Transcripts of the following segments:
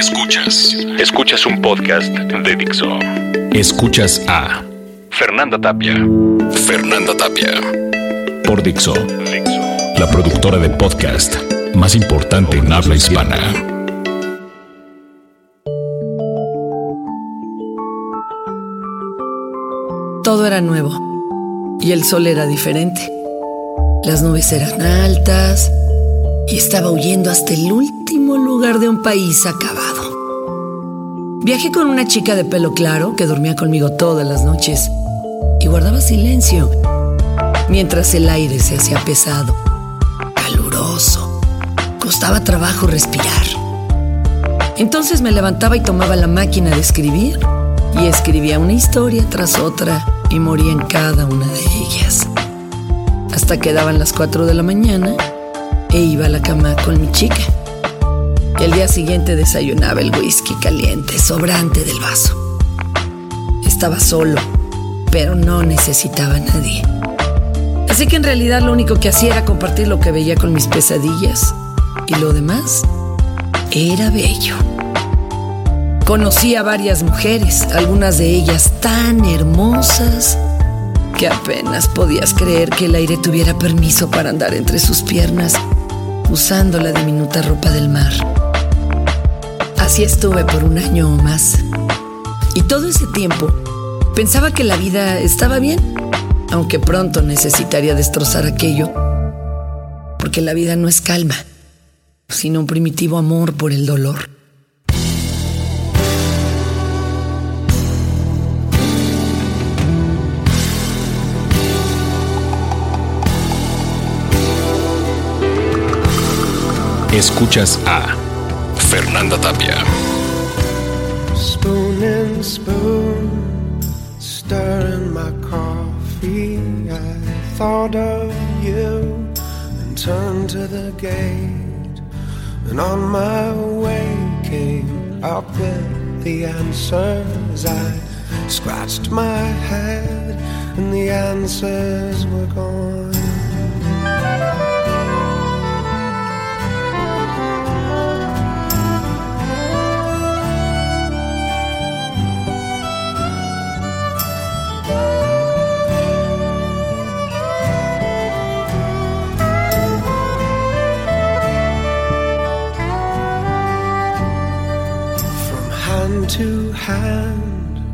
Escuchas. Escuchas un podcast de Dixo. Escuchas a Fernanda Tapia. Fernanda Tapia. Por Dixo. La productora de podcast más importante en habla hispana. Todo era nuevo y el sol era diferente. Las nubes eran altas y estaba huyendo hasta el último lugar de un país acabado. Viajé con una chica de pelo claro que dormía conmigo todas las noches y guardaba silencio mientras el aire se hacía pesado, caluroso. Costaba trabajo respirar. Entonces me levantaba y tomaba la máquina de escribir y escribía una historia tras otra y moría en cada una de ellas. Hasta que daban las 4 de la mañana e iba a la cama con mi chica. El día siguiente desayunaba el whisky caliente, sobrante del vaso. Estaba solo, pero no necesitaba a nadie. Así que en realidad lo único que hacía era compartir lo que veía con mis pesadillas. Y lo demás era bello. Conocí a varias mujeres, algunas de ellas tan hermosas que apenas podías creer que el aire tuviera permiso para andar entre sus piernas usando la diminuta ropa del mar. Así estuve por un año o más. Y todo ese tiempo pensaba que la vida estaba bien, aunque pronto necesitaría destrozar aquello, porque la vida no es calma, sino un primitivo amor por el dolor. Escuchas a Fernanda Tapia. Spoon and spoon, stirring my coffee. I thought of you and turned to the gate. And on my way came up with the answers. I scratched my head and the answers were gone. To hand,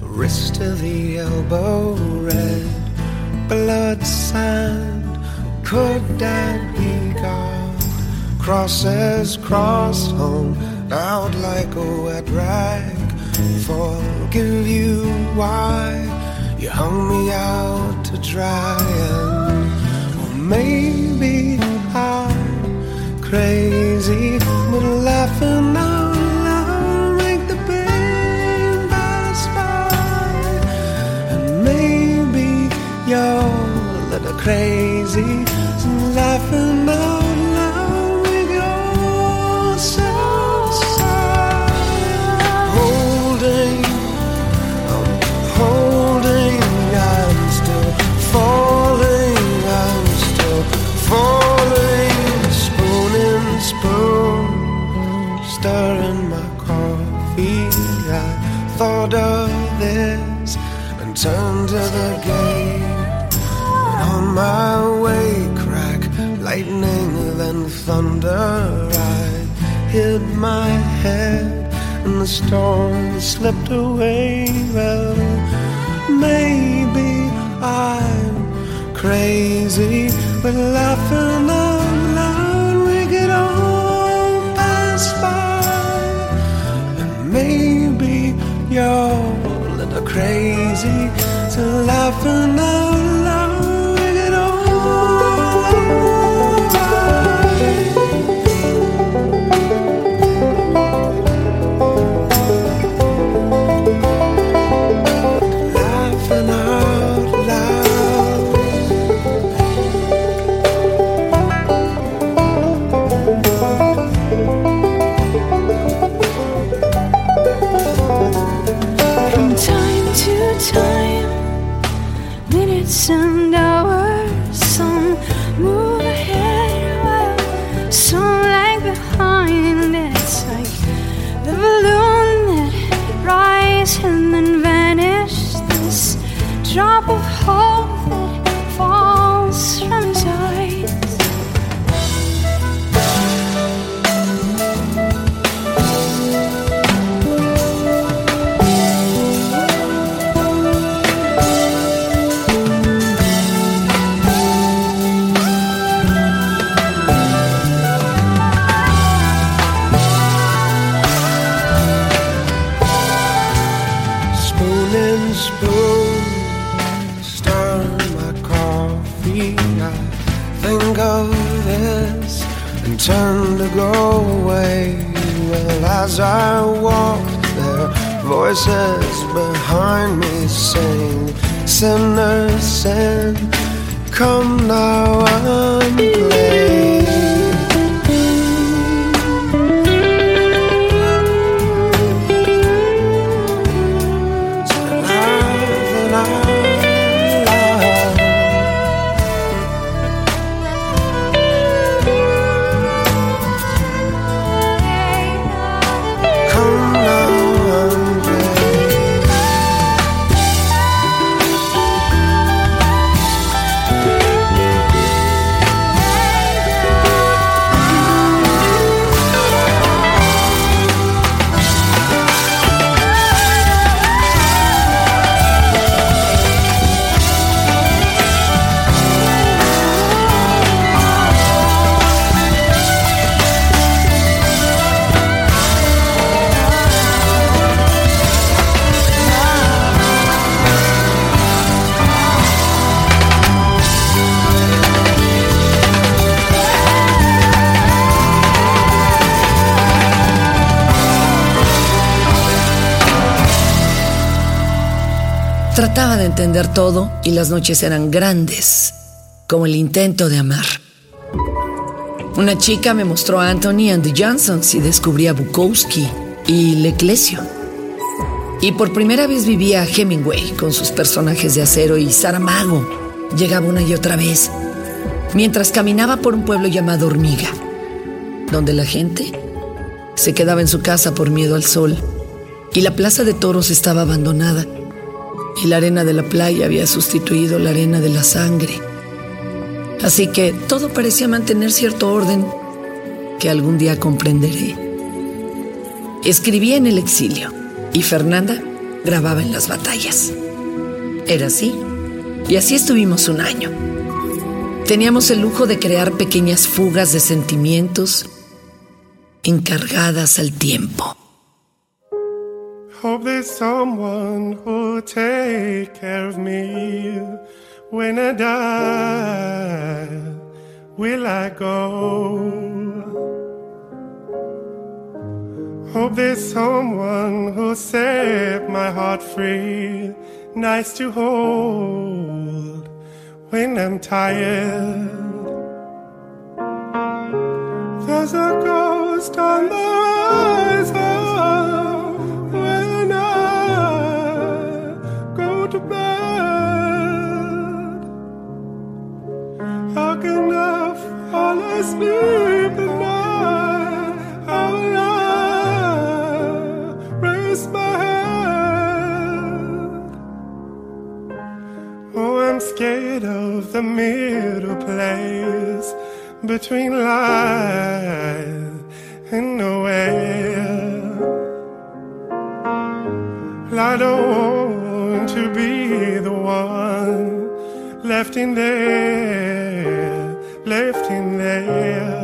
wrist to the elbow, red blood sand. Could that be God? Crosses cross hung out like a wet rag. Forgive you why you hung me out to dry, and maybe I'm crazy, but laughing crazy, laughing thunder. I hid my head, and the storm slipped away. Well, maybe I'm crazy, but laughing out loud, we could all pass by. And maybe you're a little crazy, so laughing out loud, drop of hope that falls from his eyes. spoon and. I think of this and turn to go away. Well, as I walk, there, voices behind me sing, Sinner, sin, come now and play. Trataba de entender todo y las noches eran grandes, como el intento de amar. Una chica me mostró a Anthony and the Johnsons y descubrí a Bukowski y Leclesio. Y por primera vez vivía a Hemingway con sus personajes de acero y Saramago. Llegaba una y otra vez, mientras caminaba por un pueblo llamado Hormiga, donde la gente se quedaba en su casa por miedo al sol y la plaza de toros estaba abandonada y la arena de la playa había sustituido la arena de la sangre. Así que todo parecía mantener cierto orden que algún día comprenderé. Escribía en el exilio y Fernanda grababa en las batallas. Era así. Y así estuvimos un año. Teníamos el lujo de crear pequeñas fugas de sentimientos encargadas al tiempo. Hope there's someone who'll take care of me when I die. Will I go? Hope there's someone who'll set my heart free, nice to hold when I'm tired. There's a ghost on the the middle place between life and nowhere. I don't want to be the one left in there, left in there.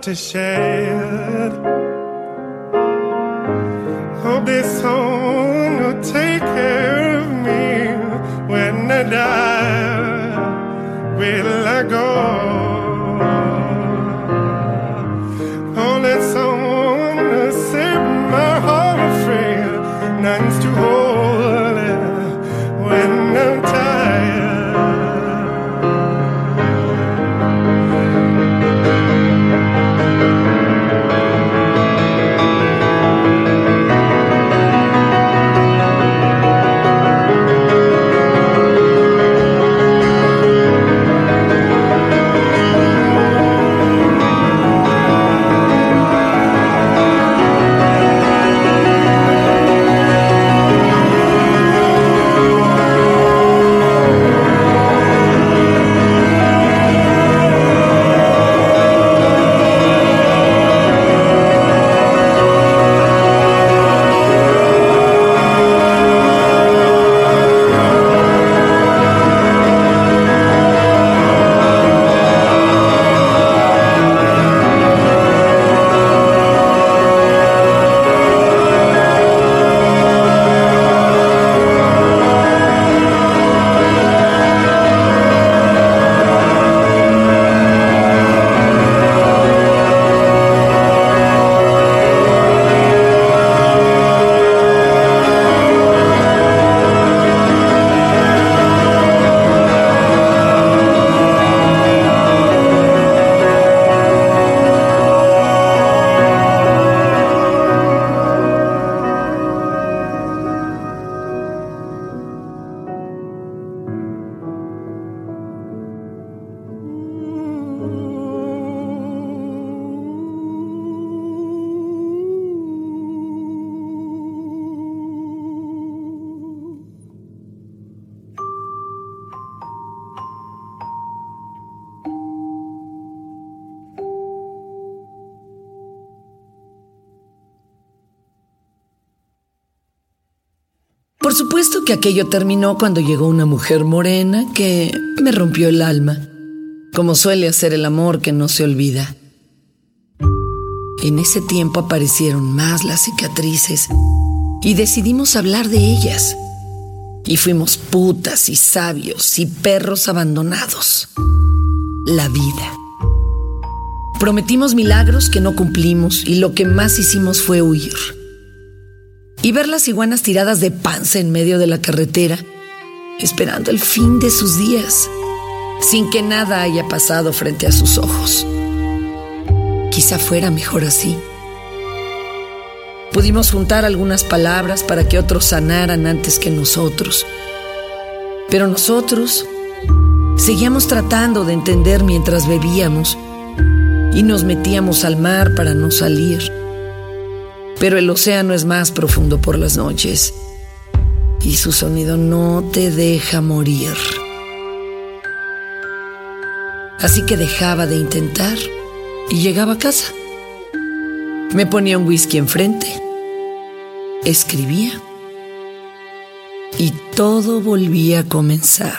watershed. Hope this song will take care of me when I die will I go? Por supuesto que aquello terminó cuando llegó una mujer morena que me rompió el alma, como suele hacer el amor que no se olvida. En ese tiempo aparecieron más las cicatrices y decidimos hablar de ellas. Y fuimos putas y sabios y perros abandonados. La vida. Prometimos milagros que no cumplimos y lo que más hicimos fue huir. Y ver las iguanas tiradas de panza en medio de la carretera, esperando el fin de sus días, sin que nada haya pasado frente a sus ojos. Quizá fuera mejor así. Pudimos juntar algunas palabras para que otros sanaran antes que nosotros. Pero nosotros seguíamos tratando de entender mientras bebíamos y nos metíamos al mar para no salir. Pero el océano es más profundo por las noches y su sonido no te deja morir. Así que dejaba de intentar y llegaba a casa. Me ponía un whisky enfrente, escribía y todo volvía a comenzar.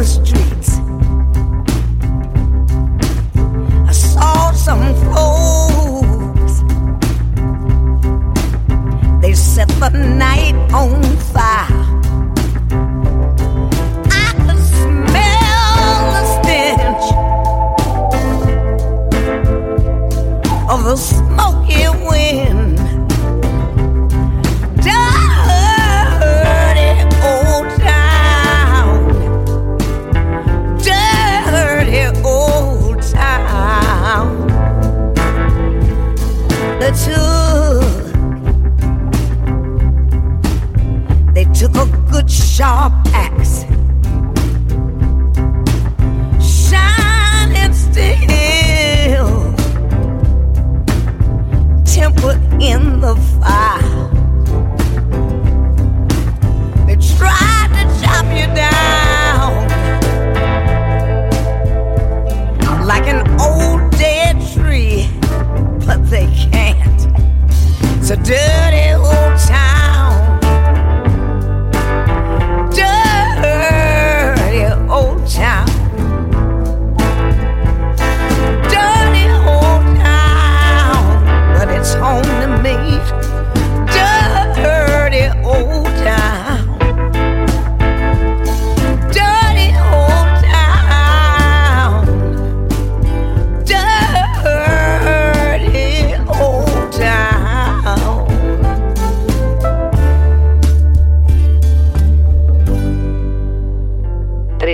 Just. Yeah.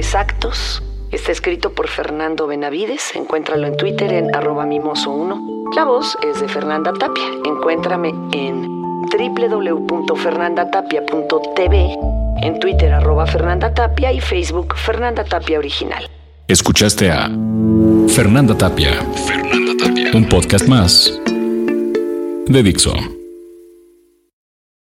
Tres actos. Está escrito por Fernando Benavides. Encuéntralo en Twitter en arroba mimoso1. La voz es de Fernanda Tapia. Encuéntrame en www.fernandatapia.tv, en Twitter arroba Fernanda Tapia y Facebook Fernanda Tapia Original. Escuchaste a Fernanda Tapia. Fernanda Tapia. Un podcast más de Dixo.